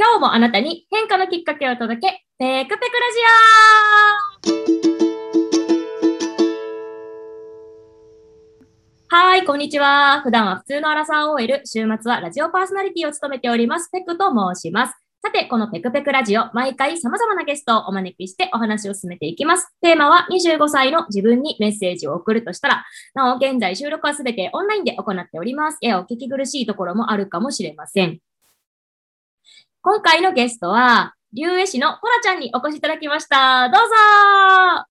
今日もあなたに変化のきっかけを届け、ペクペクラジオはい、こんにちは。普段は普通のアラサー OL、週末はラジオパーソナリティを務めております、ペクと申します。さて、このペクペクラジオ、毎回様々なゲストをお招きしてお話を進めていきます。テーマは25歳の自分にメッセージを送るとしたら、なお、現在収録はすべてオンラインで行っております。ややお聞き苦しいところもあるかもしれません。今回のゲストは、竜江市のトラちゃんにお越しいただきました。どうぞ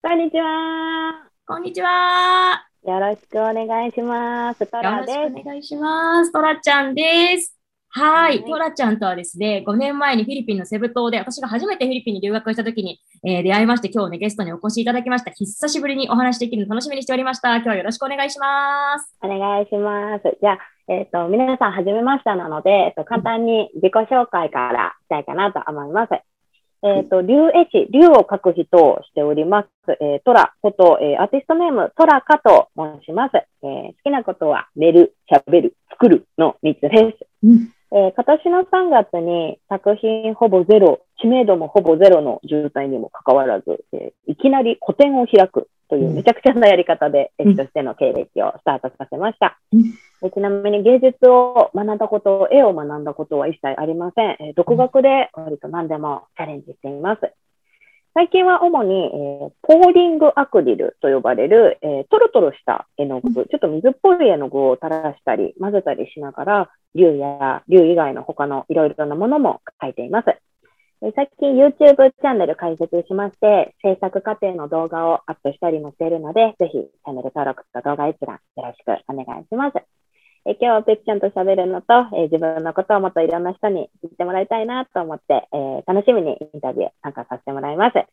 こんにちはこんにちはよろしくお願いします。トラです。よろしくお願いします。トラちゃんです。はい。トラちゃんとはですね、5年前にフィリピンのセブ島で、私が初めてフィリピンに留学した時に、えー、出会いまして、今日ね、ゲストにお越しいただきました。久しぶりにお話できるの楽しみにしておりました。今日はよろしくお願いします。お願いします。じゃあ、えっ、ー、と、皆さん、はじめましたなので、えっ、ー、と、簡単に自己紹介からしたいかなと思います。えっ、ー、と、竜絵師、竜を描く人をしております。えー、トラこと、えー、アーティストネーム、トラカと申します。えー、好きなことは、寝る、喋る、作るの3つです。うんえー、今年の3月に作品ほぼゼロ、知名度もほぼゼロの渋滞にもかかわらず、えー、いきなり個展を開くというめちゃくちゃなやり方で、絵師としての経歴をスタートさせました。うん、ちなみに芸術を学んだこと、絵を学んだことは一切ありません。えー、独学で割と何でもチャレンジしています。最近は主に、えー、ポーリングアクリルと呼ばれる、えー、トロトロした絵の具、ちょっと水っぽい絵の具を垂らしたり、混ぜたりしながら、竜や竜以外の他のいろいろなものも描いています。最近 YouTube チャンネル開設しまして、制作過程の動画をアップしたりもしているので、ぜひチャンネル登録と動画一覧よろしくお願いします。え今日はペッちゃんと喋るのと、え自分のことをもっといろんな人に知ってもらいたいなと思って、え楽しみにインタビュー参加させてもらいます。え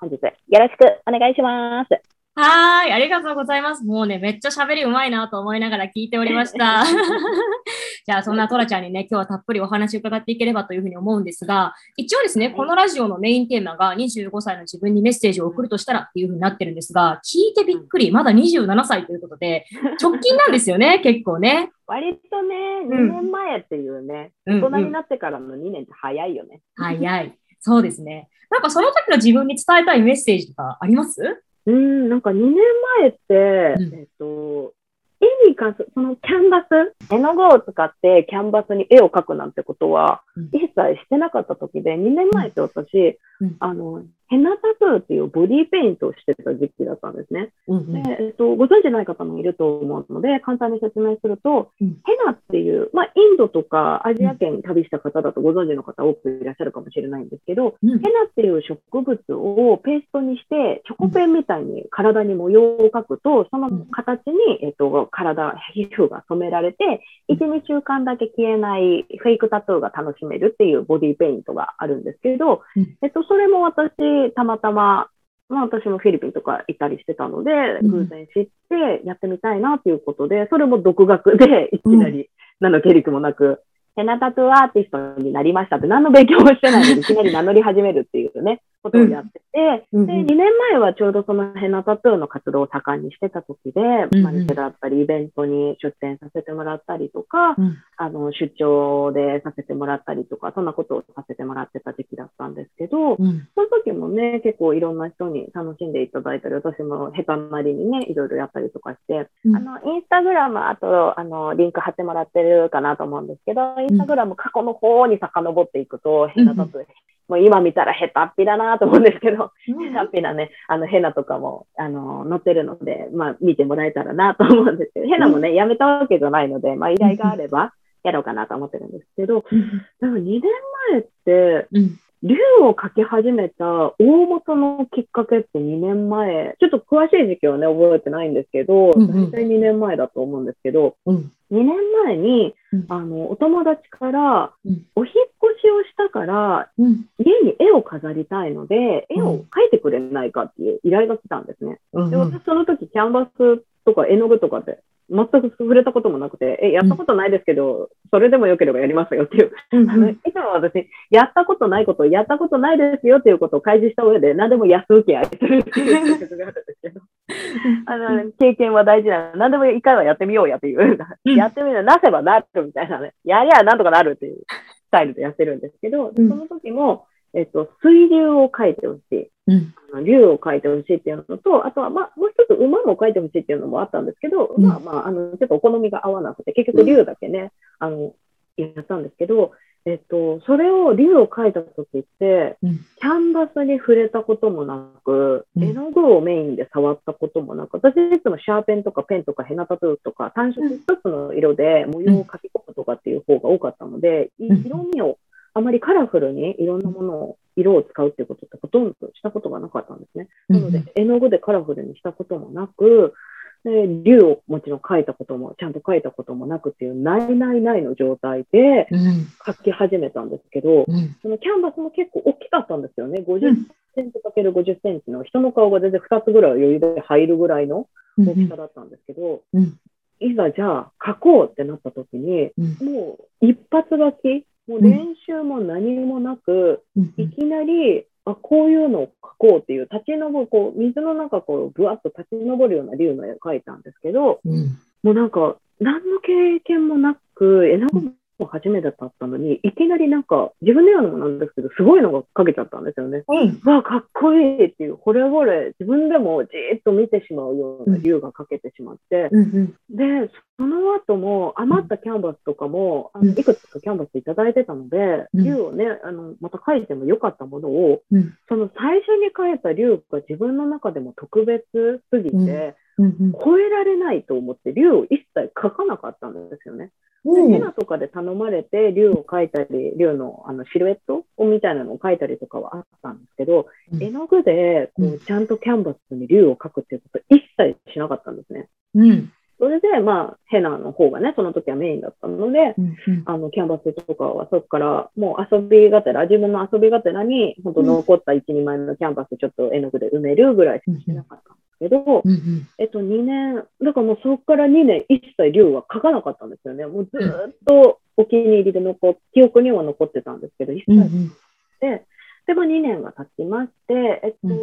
本日よろしくお願いします。はい、ありがとうございます。もうね、めっちゃ喋りうまいなと思いながら聞いておりました。じゃあ、そんなトラちゃんにね、今日はたっぷりお話を伺っていければというふうに思うんですが、一応ですね、このラジオのメインテーマが25歳の自分にメッセージを送るとしたらっていうふうになってるんですが、聞いてびっくり、まだ27歳ということで、直近なんですよね、結構ね。割とね、2年前っていうね、うん、大人になってからの2年って早いよね。早い。そうですね。なんかその時の自分に伝えたいメッセージとかあります？うん、なんか2年前って、うん、えっと、絵に関する、そのキャンバス、絵の具を使ってキャンバスに絵を描くなんてことは、一切してなかった時で、2年前って私、うん、あの、ヘナタトゥーっていうボディペイントをしてた時期だったんですね。うんうん、でえっと、ご存知ない方もいると思うので、簡単に説明すると、うん、ヘナっていう、まあ、インドとかアジア圏に旅した方だとご存知の方多くいらっしゃるかもしれないんですけど、うん、ヘナっていう植物をペーストにして、チョコペンみたいに体に模様を描くと、その形に、えっと、体、皮膚が染められて、1、2週間だけ消えないフェイクタトゥーが楽しめるっていうボディペイントがあるんですけど、えっと、それも私、たまたま、まあ私もフィリピンとか行ったりしてたので、偶然知ってやってみたいなということで、それも独学でいきなり、何の経歴もなく、ヘナタトゥーアーティストになりましたって何の勉強もしてないのにいきなり名乗り始めるっていうね、ことをやってて、うん、で、2年前はちょうどそのヘナタトゥーの活動を盛んにしてた時で、マニセだったり、イベントに出展させてもらったりとか、うん、あの、出張でさせてもらったりとか、そんなことをさせてもらってた時期だったんですけど、うん、その時もね、結構いろんな人に楽しんでいただいたり、私も下手なりにね、いろいろやったりとかして、あの、インスタグラム、あと、あの、リンク貼ってもらってるかなと思うんですけど、インスタグラム過去の方に遡っていくと、ヘナタトゥー、もう今見たらヘタっぴだなと思うんですけど、ヘタっぴなね、あの、ヘナとかも、あの、載ってるので、まあ、見てもらえたらなと思うんですけど、ヘナもね、やめたわけじゃないので、まあ、依頼があれば、やろうかなと思ってるんですけど、なん。か2年前って、竜を描き始めた大元のきっかけって2年前、ちょっと詳しい時期はね、覚えてないんですけど、大体2年前だと思うんですけど、うん、2年前に、あの、お友達から、お引越しをしたから、家に絵を飾りたいので、絵を描いてくれないかっていう依頼が来たんですね。で私その時キャンバスとか絵の具とかで全く触れたこともなくて、え、やったことないですけど、うん、それでもよければやりますよっていう。うん、あのいつも私、やったことないこと、やったことないですよっていうことを開示した上で、何でも安請け合いするっていうがあるんですけど、あの、経験は大事なの。何でも一回はやってみようやっていう。やってみるなせばなるみたいなね。やりゃなんとかなるっていう。タイルでやってるんですけど、その時も、えっと、水流を書いてほしい。うん、あの竜を書いてほしいっていうのと、あとは、まあ、もう一つ馬も書いてほしいっていうのもあったんですけど、うん、まあまあ、あの、ちょっとお好みが合わなくて、結局竜だけね、あの、やったんですけど、えっと、それを竜を描いた時って、うん、キャンバスに触れたこともなく、絵の具をメインで触ったこともなく、私いつもシャーペンとかペンとかヘナタトゥーとか単色一つの色で模様を描き込むとかっていう方が多かったので、色味をあまりカラフルにいろんなものを、色を使うっていうことってほとんどしたことがなかったんですね。なので、絵の具でカラフルにしたこともなく、で、竜をもちろん描いたことも、ちゃんと描いたこともなくっていう、ないないないの状態で描き始めたんですけど、うん、そのキャンバスも結構大きかったんですよね。50センチかける50センチの人の顔が全然2つぐらい余裕で入るぐらいの大きさだったんですけど、うん、いざじゃあ描こうってなった時に、もう一発描き、もう練習も何もなく、いきなりあこういうのを描こうっていう立ち上るこう水の中こうぶわっと立ち上るような竜の絵を描いたんですけど、うん、もうなんか何の経験もなく絵の具も初めてだったのに、いきなりなんか、自分で言うのもなんですけど、すごいのがかけちゃったんですよね。うん、わあ、かっこいいっていう、これこれ、自分でもじーっと見てしまうような竜がかけてしまって、うん、で、その後も余ったキャンバスとかも、あのいくつかキャンバスいただいてたので、竜をね、あの、また描いてもよかったものを、その最初に描いた竜が自分の中でも特別すぎて、超えられないと思って、竜を一切描かなかったんですよね。で、ヘナとかで頼まれて、竜を描いたり、竜のあのシルエットみたいなのを描いたりとかはあったんですけど、うん、絵の具でこうちゃん。とキャンバスに竜を描くっていうこと一切しなかったんですね。うん。それで、まあ、ヘナの方がね、その時はメインだったので、うんうん、あの、キャンバスとかはそこからもう遊びがてら、自分の遊びがてらに、本当残った1、2枚のキャンバスちょっと絵の具で埋めるぐらいしかしてなかった。んけど、うんうん、えっと、2年、だからもうそこから2年、一切龍は書かなかったんですよね。もうずっとお気に入りで残っ、記憶には残ってたんですけど、一切。うんうん、で、でも2年が経ちまして、えっと、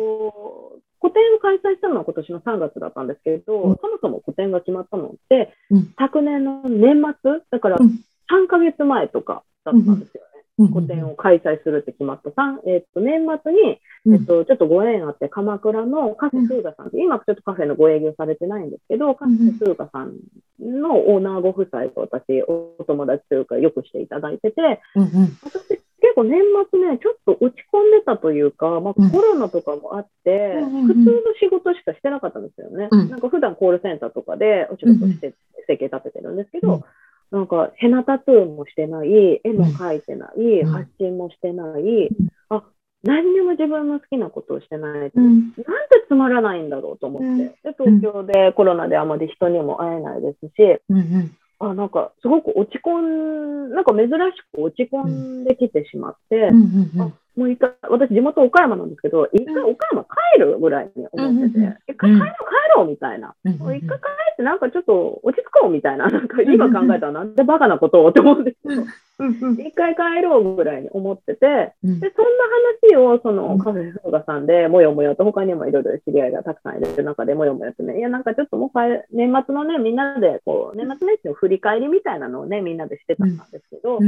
うん、個展を開催したのは今年の3月だったんですけど、うん、そもそも個展が決まったのって、うん、昨年の年末、だから3ヶ月前とかだったんですよね。個展を開催するって決まった。えっと、年末に、えっと、ちょっとご縁あって、鎌倉のカフェスーガさんって、今ちょっとカフェのご営業されてないんですけど、カフェスーガさんのオーナーご夫妻と私、お友達というか、よくしていただいてて、私、結構年末ね、ちょっと落ち込んでたというか、まあ、コロナとかもあって、普通の仕事しかしてなかったんですよね。なんか普段コールセンターとかでお仕事して、生計立ててるんですけど、なんか、ヘナタトゥーもしてない、絵も描いてない、発信もしてない、あ、何にも自分の好きなことをしてない。うん、なんでつまらないんだろうと思って。うん、で、東京でコロナであまり人にも会えないですし、うんうん、あ、なんかすごく落ち込ん、なんか珍しく落ち込んできてしまって、もう一回、私地元岡山なんですけど、一回岡山帰るぐらいに思ってて、一回帰ろう帰ろうみたいな。一回帰ってなんかちょっと落ち着こうみたいな。なんか今考えたらなんでバカなことをって思うんですけど、一回帰ろうぐらいに思ってて、で、そんな話をそのカフェフーガさんでもよもよと他にもいろいろ知り合いがたくさんいる中でもよもよとね、いやなんかちょっともう年末のね、みんなでこう、年末年始の振り返りみたいなのをね、みんなでしてたんですけど、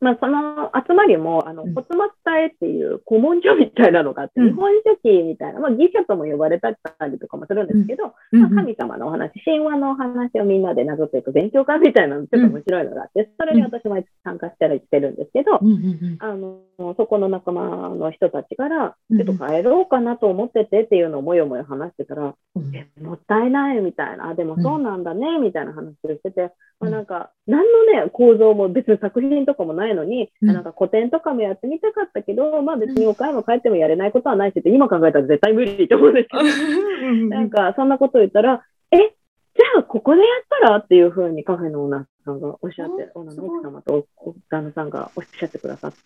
まあ、その集まりも、あの、骨末体っていう古文書みたいなのがあって、日本書紀みたいな、まあ、ギシャとも呼ばれたりとかもするんですけど、まあ、神様のお話、神話のお話をみんなでなぞっていく勉強会みたいなのちょっと面白いのがあって、それに私も参加したりしてるんですけど、あの、そこの仲間の人たちから、ちょっと帰ろうかなと思っててっていうのをもよもよ話してたら、え、もったいないみたいな、あ、でもそうなんだね、みたいな話をしてて、まあ、なんか、何のね、構造も別に作品とかもないのに、うん、なんか古典とかもやってみたかったけど、まあ別に岡山帰ってもやれないことはないしって、今考えたら絶対無理と思うんですけど、なんかそんなことを言ったら、え、じゃあここでやったらっていうふうにカフェのオーナーさんがおっしゃって、オーナーの奥様と旦那さんがおっしゃってくださって、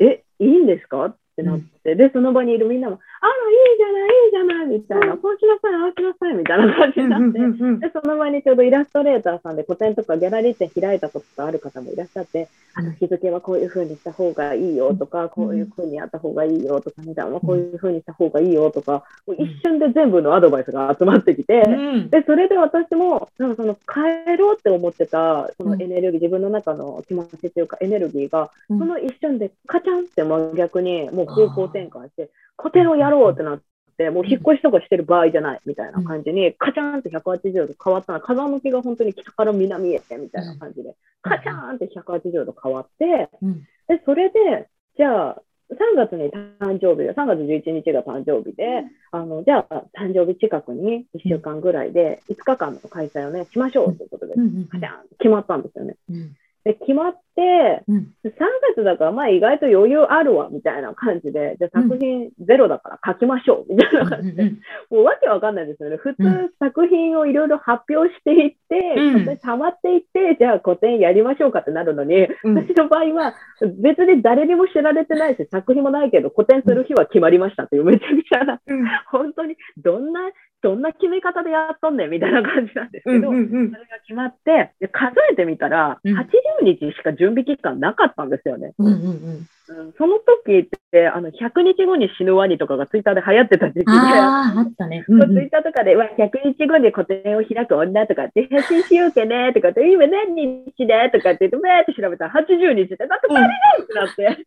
うん、え、いいんですか？ってなって、で、その場にいるみんなも、あら、いいじゃない、いいじゃない、みたいな、こうしなさい、ああしなさい、みたいな感じになって、で、その場にちょうどイラストレーターさんで個展とかギャラリー展開いたことある方もいらっしゃって、あの日付はこういう風にした方がいいよとか、こういう風にやった方がいいよとか、値段はこういう風にした方がいいよとか、もう一瞬で全部のアドバイスが集まってきて、うん。で、それで私も、なんかその変えろって思ってた、そのエネルギー、自分の中の気持ちというかエネルギーが、うん。その一瞬でカチャンって真逆にもう方向転換して、個展をやろうってなって、もう引っ越しとかしてる場合じゃないみたいな感じに、カチャンって180度変わったの。風向きが本当に北から南へみたいな感じで、カチャンって180度変わって、うん。で、それで、じゃあ、3月に誕生日で、3月11日が誕生日で、あの、じゃあ、誕生日近くに1週間ぐらいで、5日間の開催をね、しましょうということでう、ん。カチャンって決まったんですよね。うんで、決まって、うん。3月だから、まあ意外と余裕あるわ、みたいな感じで、じゃあ作品ゼロだから書きましょう、みたいな感じで、もうわけわかんないですよね。普通、うん作品をいろいろ発表していって、うん。溜まっていって、じゃあ個展やりましょうかってなるのに、うん。私の場合は、別に誰にも知られてないし、作品もないけど、個展する日は決まりましたっていう、めちゃくちゃな、うん。本当に、どんな、どんな決め方でやっとんねんみたいな感じなんですけど、うんうんそれが決まって、で数えてみたら、うん。80日しか準備期間なかったんですよね。うんうんうん。うん。その時って、あの、100日後に死ぬワニとかがツイッターで流行ってた時期で、ああ、あったね。うんうん。ツイッターとかで、わ、100日後に個展を開く女とかって、返信しようけねとかって、今何日でとかって言って、わーって調べたら80日で、だって足りないってなって。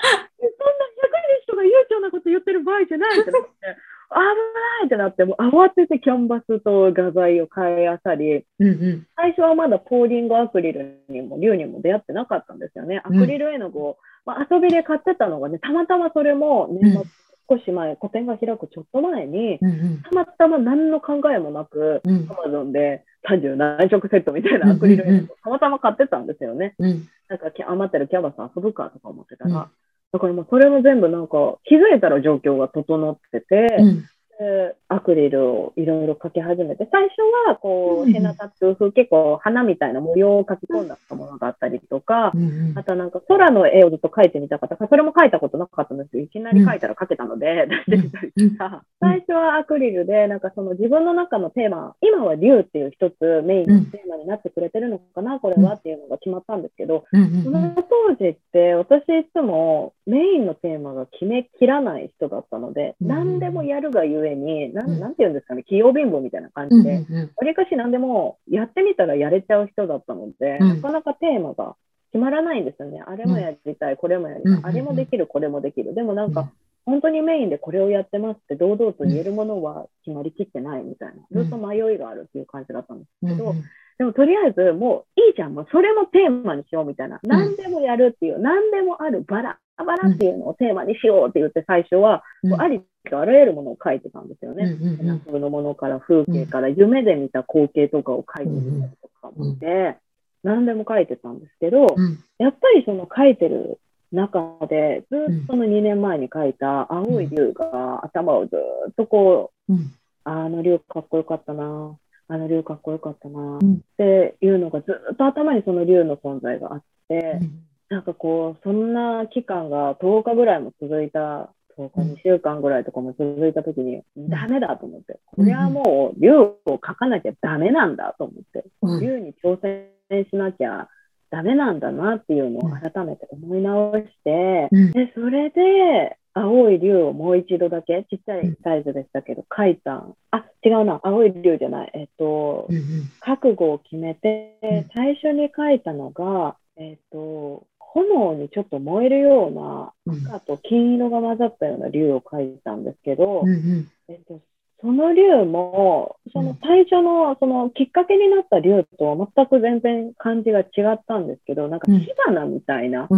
そんな100日とか悠長なこと言ってる場合じゃないってなって、危ないってなって、もう慌ててキャンバスと画材を買いあさり、うんうん最初はまだポーリングアクリルにも竜にも出会ってなかったんですよね。アクリル絵の具を、まあ、遊びで買ってたのがね、たまたまそれも年末少し前、個展が開くちょっと前に、うんうんたまたま何の考えもなく、うんアマゾンで30何色セットみたいなアクリル絵の具をたまたま買ってたんですよね。うんなんかき余ってるキャバス遊ぶかとか思ってたら。だからもうそれも全部なんか気づいたら状況が整ってて、うん。アクリルをいろいろ描き始めて、最初はこう、うんヘナタトゥー風、結構花みたいな模様を描き込んだものがあったりとか、あとなんか空の絵をずっと描いてみたかった。それも描いたことなかったんですけど、いきなり描いたら描けたので、出してみたりとか、最初はアクリルで、なんかその自分の中のテーマ、今は竜っていう一つメインのテーマになってくれてるのかな、これはっていうのが決まったんですけど、その当時って私いつもメインのテーマが決めきらない人だったので、うん何でもやるがゆえに、なうん。んなんて言うんですかね、器用貧乏みたいな感うんじで、うん。わりかし何でもやってみたらやれちゃう人だったので、うん。なかなかテーマが決まらないんですよね。あれもやりたい、これもやりたい、うんあれもできる、これもできる。でもなんか、本当にメインでこれをやってますって堂々と言えるものは決まりきってないみたいな、ずっと迷いがあるっていう感じだったんですけど、でもとりあえずもういいじゃん、もうそれもテーマにしようみたいな、何でもやるっていう、何でもある、バラバラっていうのをテーマにしようって言って最初は、うん。ありとあらゆるものを書いてたんですよね。うんうんうん。のものから風景から夢で見た光景とかを書いてみたりとかもして、何でも書いてたんですけど、うん。やっぱりその書いてる中で、ずっとその2年前に書いた青い竜が頭をずっとこう、うん。あの竜かっこよかったな、あの竜かっこよかったな、うん。っていうのがずっと頭にその竜の存在があって、なんかこう、そんな期間が10日ぐらいも続いた、10日、うん2週間ぐらいとかも続いたときに、ダメだと思って、うんこれはもう竜を描かなきゃダメなんだと思って、うん竜に挑戦しなきゃダメなんだなっていうのを改めて思い直して、うんで、それで、青い竜をもう一度だけ、ちっちゃいサイズでしたけど、描いた。あ、違うな、青い竜じゃない。えっと、覚悟を決めてうん、最初に書いたのが、えっと、炎にちょっと燃えるようなうん。赤と金色が混ざったような竜を描いたんですけど、うんうん。えっと、その竜も、その最初の、そのきっかけになった竜とは全く全然感じが違ったんですけど、なんかうん。火花みたいな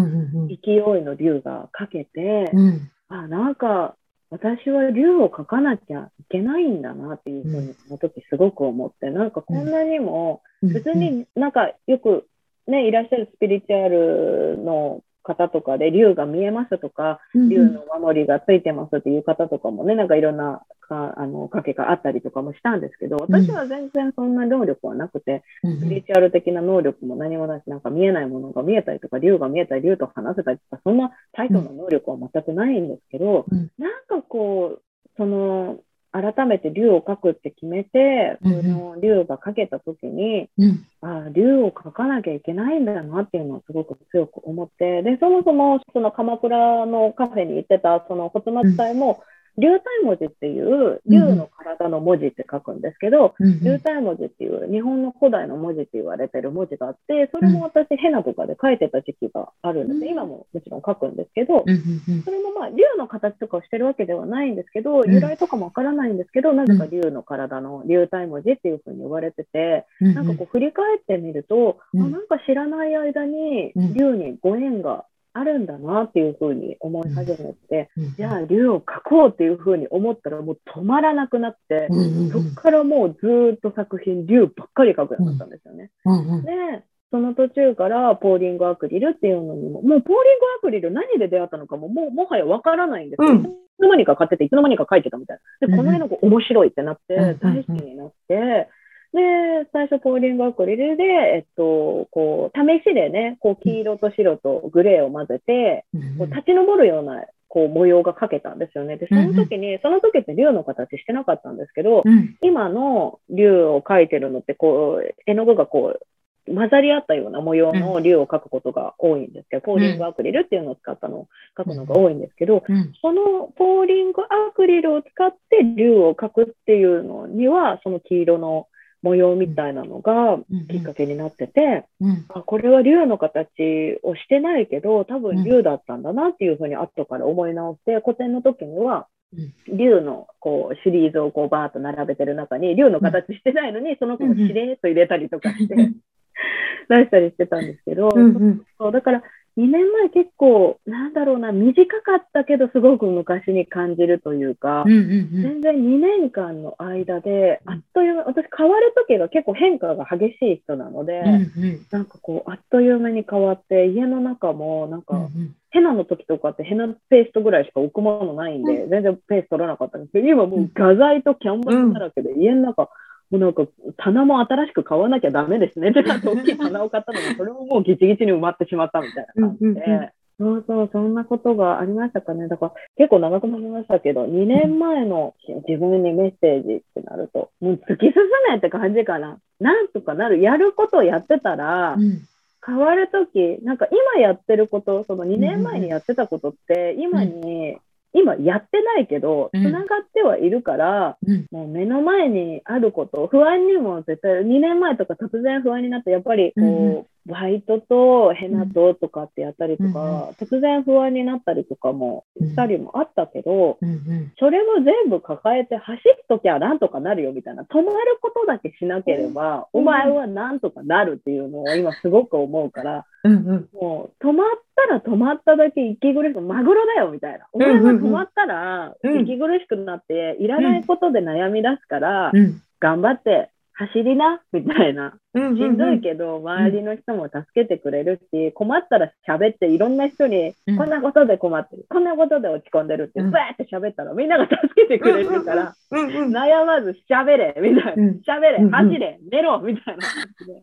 勢いの竜が描けて、うん。あ、なんか、私は竜を描かなきゃいけないんだなっていうふうに、その時すごく思って、なんかこんなにも、うん。別になんかよくね、いらっしゃるスピリチュアルの方とかで竜が見えますとか、竜の守りがついてますっていう方とかもね、なんかいろんなかあのかけがあったりとかもしたんですけど、私は全然そんな能力はなくて、スピリチュアル的な能力も何もないし、なんか見えないものが見えたりとか、竜が見えたり、竜と話せたりとか、そんなタイトな能力は全くないんですけど、なんかこう、その、改めて竜を描くって決めて、その竜が描けた時に、うん、あ竜を描かなきゃいけないんだなっていうのをすごく強く思って、で、そもそもその鎌倉のカフェに行ってたその骨末体も、流体文字っていう、竜の体の文字って書くんですけど、流体文字っていう日本の古代の文字って言われてる文字があって、それも私ヘナとかで書いてた時期があるんです。今ももちろん書くんですけど、それもまあ竜の形とかをしてるわけではないんですけど、由来とかもわからないんですけど、なぜか竜の体の流体文字っていうふうに呼ばれてて、なんかこう振り返ってみると、あなんか知らない間に竜にご縁があるんだなっていうふうに思い始めて、うん、じゃあ竜を描こうっていうふうに思ったらもう止まらなくなって、うん、そこからもうずっと作品竜ばっかり描くようになったんですよね。でその途中からポーリングアクリルっていうのにも、もうポーリングアクリル何で出会ったのかも、もうもはやわからないんですよ。うん、いつの間にか買ってて、いつの間にか描いてたみたいな。で、この絵の子面白いってなって、大好きになって、で、最初ポーリングアクリルで、えっと、こう、試しでね、こう、黄色と白とグレーを混ぜて、こう立ち上るような、こう、模様が描けたんですよね。で、その時に、その時って竜の形してなかったんですけど、今の竜を描いてるのって、こう、絵の具がこう、混ざり合ったような模様の竜を描くことが多いんですけど、ポーリングアクリルっていうのを使ったのを描くのが多いんですけど、そのポーリングアクリルを使って竜を描くっていうのには、その黄色の模様みたいなのがきっかけになってて、うん。うん、あこれは竜の形をしてないけど多分竜だったんだなっていうふうに後から思い直して古典の時には竜のこうシリーズをこうバーッと並べてる中に竜の形してないのにその子をしれーっと入れたりとかして 出したりしてたんですけど、そうだから2年前結構、なんだろうな、短かったけど、すごく昔に感じるというか、うんうんうん、全然2年間の間で、あっという間、私変わる時が結構変化が激しい人なので、うんうん、なんかこう、あっという間に変わって、家の中も、なんか、うんうん、ヘナの時とかってヘナペーストぐらいしか置くものないんで、全然ペース取らなかったんですけど、今もう画材とキャンバスだらけで、家の中、もうなんか、棚も新しく買わなきゃダメですねってなって大きい棚を買ったのに、それももうギチギチに埋まってしまったみたいな感じで。そうそう、そんなことがありましたかね。だから結構長くなりましたけど、2年前の自分にメッセージってなると、もう突き進めって感じかな。なんとかなる。やることをやってたら、変わるとき、なんか今やってること、その2年前にやってたことって、今に今やってないけど、つながってはいるから、うん、もう目の前にあること、不安にも絶対、2年前とか突然不安になって、やっぱりこう、バイトとヘナととかってやったりとか、突然不安になったりとかもしたりもあったけど、それを全部抱えて走っときゃなんとかなるよみたいな、止まることだけしなければ、お前はなんとかなるっていうのを今すごく思うから、もう止まったら止まっただけ息苦しく、マグロだよみたいな。お前は止まったら息苦しくなって、いらないことで悩み出すから、頑張って走りなみたいな。しんどいけど、周りの人も助けてくれるし、困ったら喋って、いろんな人に、こんなことで困ってる、こんなことで落ち込んでるって、バーって喋ったら、みんなが助けてくれるから、悩まず喋れ、みたいな。喋れ、走れ、寝ろ、みたいな感じで。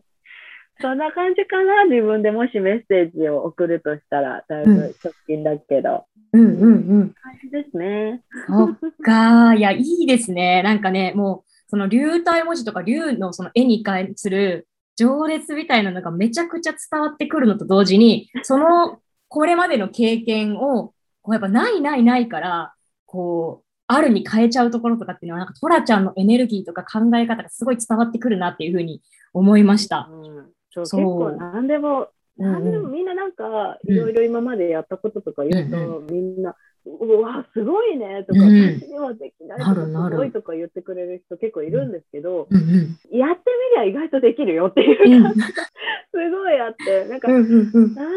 そんな感じかな、自分でもしメッセージを送るとしたら、だいぶ直近だけど。うんうんうん。感じですね。そっか、いや、いいですね。なんかね、もう、その流体文字とか流のその絵に関する情熱みたいなのがめちゃくちゃ伝わってくるのと同時に、そのこれまでの経験を、こうやっぱないないないから、こう、あるに変えちゃうところとかっていうのは、なんかトラちゃんのエネルギーとか考え方がすごい伝わってくるなっていうふうに思いました。うん、そう結構何でも、何でもみんななんかいろいろ今までやったこととか言うと、みんなうわ、すごいねとか、うん、私にはできないとか、すごいとか言ってくれる人結構いるんですけど、うんうん、やってみりゃ意外とできるよっていう感じがすごいあって、なんか、な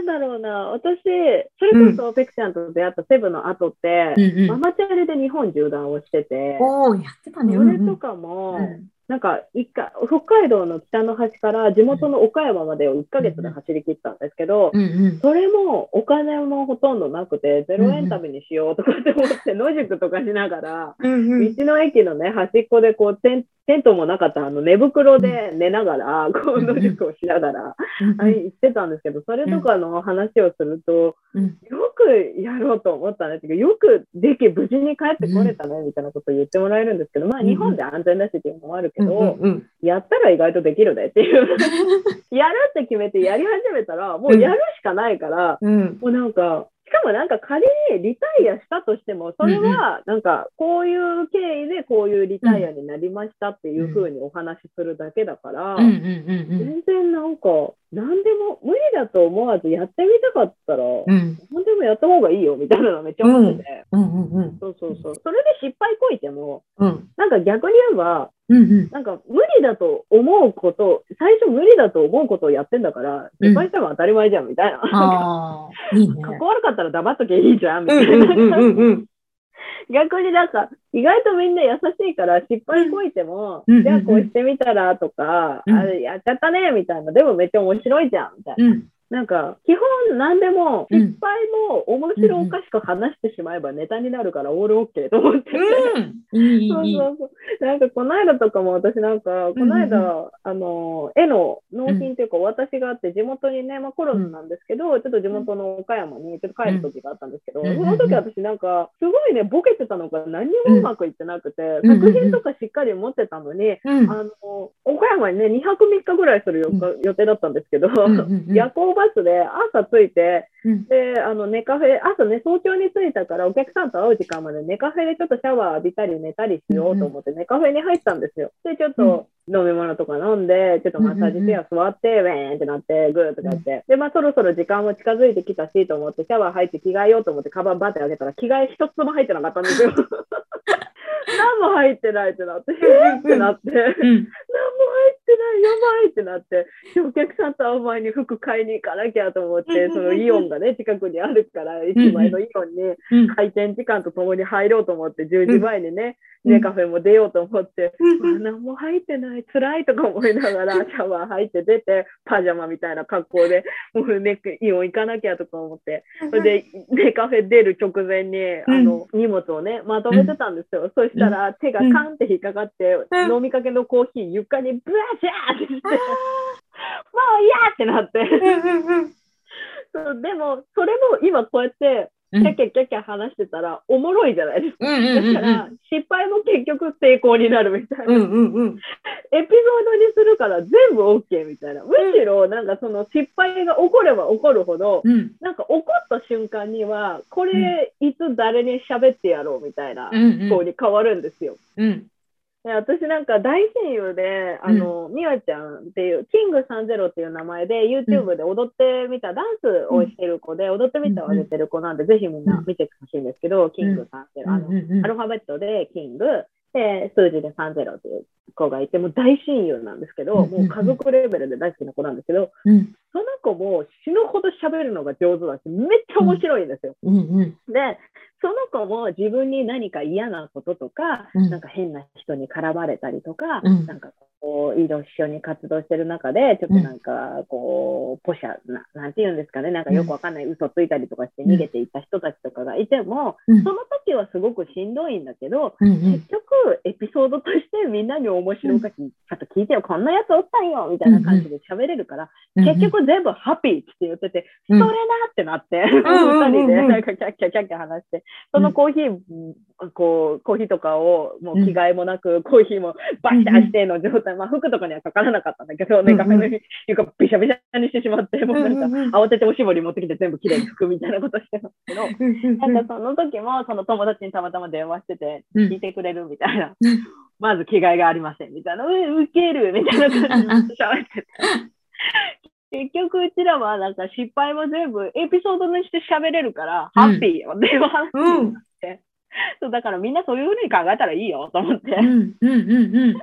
んだろうな、私、それこそペクちゃんと出会ったセブの後って、ママチャリで日本縦断をしてて、おやってたね。それとかも、なんか、一回、北海道の北の端から地元の岡山までを1ヶ月で走り切ったんですけど、うんうん。それもお金もほとんどなくて、0円旅にしようとかって思って、野宿とかしながら、うん道の駅のね、端っこでこうテン、テントもなかったあの寝袋で寝ながら、こううん。野宿をしながら、行ってたんですけど、それとかの話をすると、うん。よくやろうと思ったね。っていうか、よくでき、無事に帰ってこれたね、みたいなことを言ってもらえるんですけど、まあうん。日本で安全だしっていうのもあるけうんど、うん。やったら意外とできるねっていう。やるって決めてやり始めたら、もうやるしかないから、うん。もうなんか、しかもなんか仮にリタイアしたとしても、それはなんかこういう経緯でこういうリタイアになりましたっていうふうにお話しするだけだから、全然なんか、何でも無理だと思わずやってみたかったら、うん。何でもやった方がいいよみたいなのめっちゃ思ってて、うんうんうんそうそうそう。それで失敗こいても、うん。なんか逆に言えば、うんうん。なんか無理だと思うこと、最初無理だと思うことをやってんだから、失敗したら当たり前じゃんみたいな。ああ、いいね。かっこ悪かったら黙っときゃいいじゃんみたいな。逆になんか、意外とみんな優しいから失敗こいても、うんじゃあこうしてみたらとか、うんあれやっちゃったねみたいな、でもめっちゃ面白いじゃんみたいな。うん。なんか、基本何でも、うん。失敗も面白おかしく話してしまえばネタになるからオールオッケーと思って。て。そう。そうそう。なんか、この間とかも私なんか、この間、あの、絵の納品というか、お渡しがあって、地元にね、まあコロナなんですけど、ちょっと地元の岡山にちょっと帰る時があったんですけど、うん。その時私なんか、すごいね、ボケてたのが何にもうまくいってなくて、うん。作品とかしっかり持ってたのに、うん。あの、岡山にね、2泊3日ぐらいする予,、予定だったんですけど、夜行バスで朝着いて、うんで、あの、寝カフェ、朝ね、早朝に着いたから、お客さんと会う時間まで寝カフェでちょっとシャワー浴びたり寝たりしようと思って、寝カフェに入ったんですよ。で、ちょっと飲み物とか飲んで、ちょっとマッサージチェア座って、ウェーンってなって、グーッとかやって。で、まあ、そろそろ時間も近づいてきたしと思って、シャワー入って着替えようと思って、カバンバって開けたら、着替え一つも入ってなかったんですよ。何も入ってないってなって、えーってなって。うん。何も入ってない、やばいってなって、でお客さんと会う前に服買いに行かなきゃと思って、そのイオンがね、近くにあるから、駅前のイオンにうん。開店時間とともに入ろうと思って、10時前にね、うん。ネカフェも出ようと思って、うんあ何も入ってない、辛いとか思いながら、シャワー入って出て、パジャマみたいな格好で、もうね、イオン行かなきゃとか思って、それで、ネカフェ出る直前に、あの、荷物をね、まとめてたんですよ。そしたら、手がカンって引っかかって、うん。飲みかけのコーヒー床にブワシャーってして、もう嫌ってなって。そうでも、それも今こうやって、キャッキャキャッキャ話してたら、おもろいじゃないですか。うんうんうんだから、失敗も結局成功になるみたいな。うんうんうん。エピソードにするから全部 OK みたいな。むしろ、なんかその失敗が起これば起こるほど、うんなんか起こった瞬間には、これ、いつ誰に喋ってやろうみたいな方に変わるんですよ。うんで私なんか大親友で、あの、みわちゃんっていう、キング30っていう名前で YouTube で踊ってみた、ダンスをしてる子で、踊ってみたを上げてる子なんで、ぜひみんな見てほしいんですけど、キング30、あの、アルファベットでキング、で、数字で30っていう子がいて、もう大親友なんですけど、うんもう家族レベルで大好きな子なんですけど、うん。その子も死ぬほど喋るのが上手だし、めっちゃ面白いんですよ。うんうん。で、その子も自分に何か嫌なこととか、うん。なんか変な人に絡まれたりとか、うん。なんかこう、一緒に活動してる中で、ちょっとなんか、こう、ポシャな、なんて言うんですかね、なんかよくわかんない嘘ついたりとかして逃げていった人たちとかがいても、うん。その時はすごくしんどいんだけど、結局、エピソードとしてみんなに面白おかしい、ちょっと聞いてよ、こんなやつおったんよ、みたいな感じで喋れるから、結局全部ハッピーって言ってて、うんそれなってなって、ん。うん二人でうん。なんかキャッキャキャッキャ話して、そのコーヒー、こう、コーヒーとかをもう着替えもなく、コーヒーもバシャしての状態、まあ服とかにはかからなかったんだけど、ね、カフェの床びしゃびしゃにしてしまって、もうなんか慌てておしぼり持ってきて全部きれいに拭くみたいなことしてたんですけど、なんかその時もその友達にたまたま電話してて、うん聞いてくれるみたいなうん。まず着替えがありませんみたいな。う、ウケるみたいな感じで喋ってて。結局うちらはなんか失敗も全部エピソードにして喋れるから、うんハッピーよっていう話って。そうだからみんなそういうふうに考えたらいいよと思って。うんうんうんうん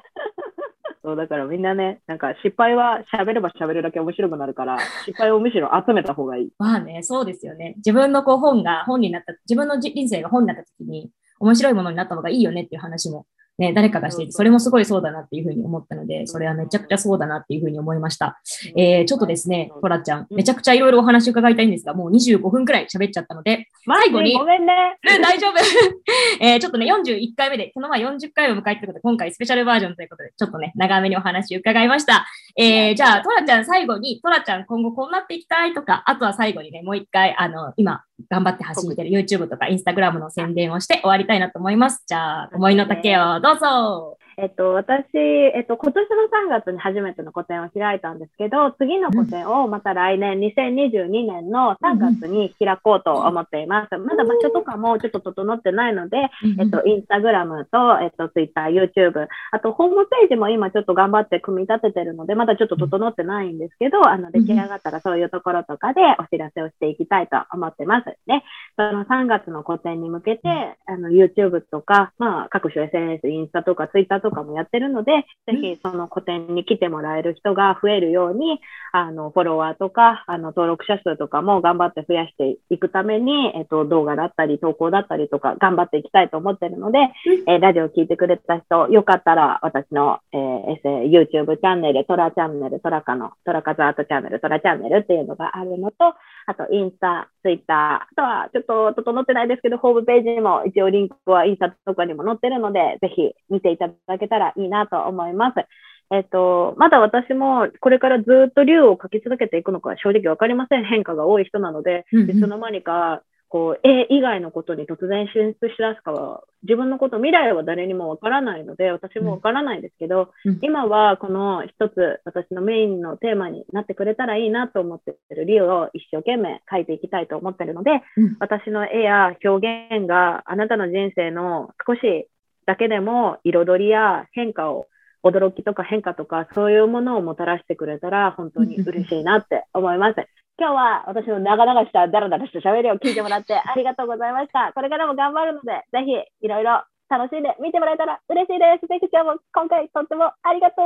そうだからみんなね、なんか失敗は喋れば喋るだけ面白くなるから、失敗をむしろ集めた方がいい。まあね、そうですよね。自分のこう本が本になった、自分の人生が本になった時に面白いものになった方がいいよねっていう話もね、誰かがしていて、それもすごいそうだなっていうふうに思ったので、それはめちゃくちゃそうだなっていうふうに思いました。えー、ちょっとですね、トラちゃん、めちゃくちゃいろいろお話伺いたいんですが、もう25分くらい喋っちゃったので、最後に、ごめんね。大丈夫。えー、ちょっとね、41回目で、この前40回を迎えたことで、今回スペシャルバージョンということで、ちょっとね、長めにお話伺いました。えー、じゃあ、トラちゃん最後に、トラちゃん今後こうなっていきたいとか、あとは最後にね、もう一回、あの、今、頑張って発信してる YouTube とか Instagram の宣伝をして終わりたいなと思います。じゃあ、思いの丈をどうぞ。えっと、私、えっと、今年の3月に初めての個展を開いたんですけど、次の個展をまた来年、2022年の3月に開こうと思っています。まだ場所とかもちょっと整ってないので、えっと、インスタグラムと、えっと、ツイッター、YouTube、あと、ホームページも今ちょっと頑張って組み立ててるので、まだちょっと整ってないんですけど、あの、出来上がったらそういうところとかでお知らせをしていきたいと思ってます。で、その3月の個展に向けて、あの、YouTube とか、まあ、各種 SNS、インスタとか Twitter とかとかもやってるので、ぜひその個展に来てもらえる人が増えるように、あの、フォロワーとか、あの、登録者数とかも頑張って増やしていくために、えっと、動画だったり、投稿だったりとか、頑張っていきたいと思ってるので、えー、ラジオ聞いてくれた人、よかったら、私の、えー、YouTube チャンネル、トラチャンネル、トラカの、トラカズアートチャンネル、トラチャンネルっていうのがあるのと、あと、インスタ、ツイッター、あとは、ちょっと整ってないですけど、ホームページにも一応リンクはインスタとかにも載ってるので、ぜひ見ていただけたらいいなと思います。えっと、まだ私もこれからずっと竜を書き続けていくのか正直わかりません。変化が多い人なので、いつの間にか、こう、絵以外のことに突然進出しだすかは、自分のこと、未来は誰にもわからないので、私もわからないんですけど、うん、今はこの一つ、私のメインのテーマになってくれたらいいなと思ってるリオを一生懸命描いていきたいと思ってるので、うん、私の絵や表現があなたの人生の少しだけでも彩りや変化を驚きとか変化とかそういうものをもたらしてくれたら本当に嬉しいなって思います。今日は私の長々したダラダラした喋りを聞いてもらってありがとうございました。これからも頑張るので、ぜひいろいろ楽しんで見てもらえたら嬉しいです。ペクちゃんも今回とってもありがと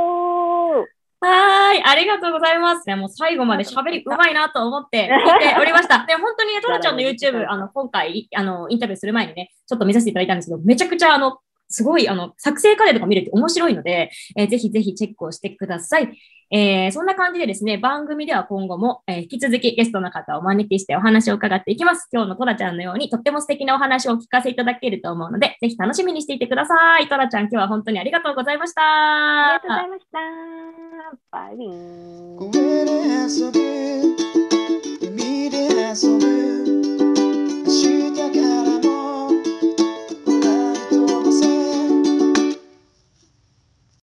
う。はい、ありがとうございます。もう最後まで喋りうまいなと思って聞いておりました。で、本当にね、トラちゃんの YouTube、あの、今回、あの、インタビューする前にね、ちょっと見させていただいたんですけど、めちゃくちゃ、あの、すごい、あの、作成過程とか見ると面白いので、えー、ぜひぜひチェックをしてください。えー、そんな感じでですね、番組では今後も、えー、引き続きゲストの方をお招きしてお話を伺っていきます。今日のトラちゃんのようにとっても素敵なお話をお聞かせいただけると思うので、ぜひ楽しみにしていてください。トラちゃん、今日は本当にありがとうございました。ありがとうございました。バイビー。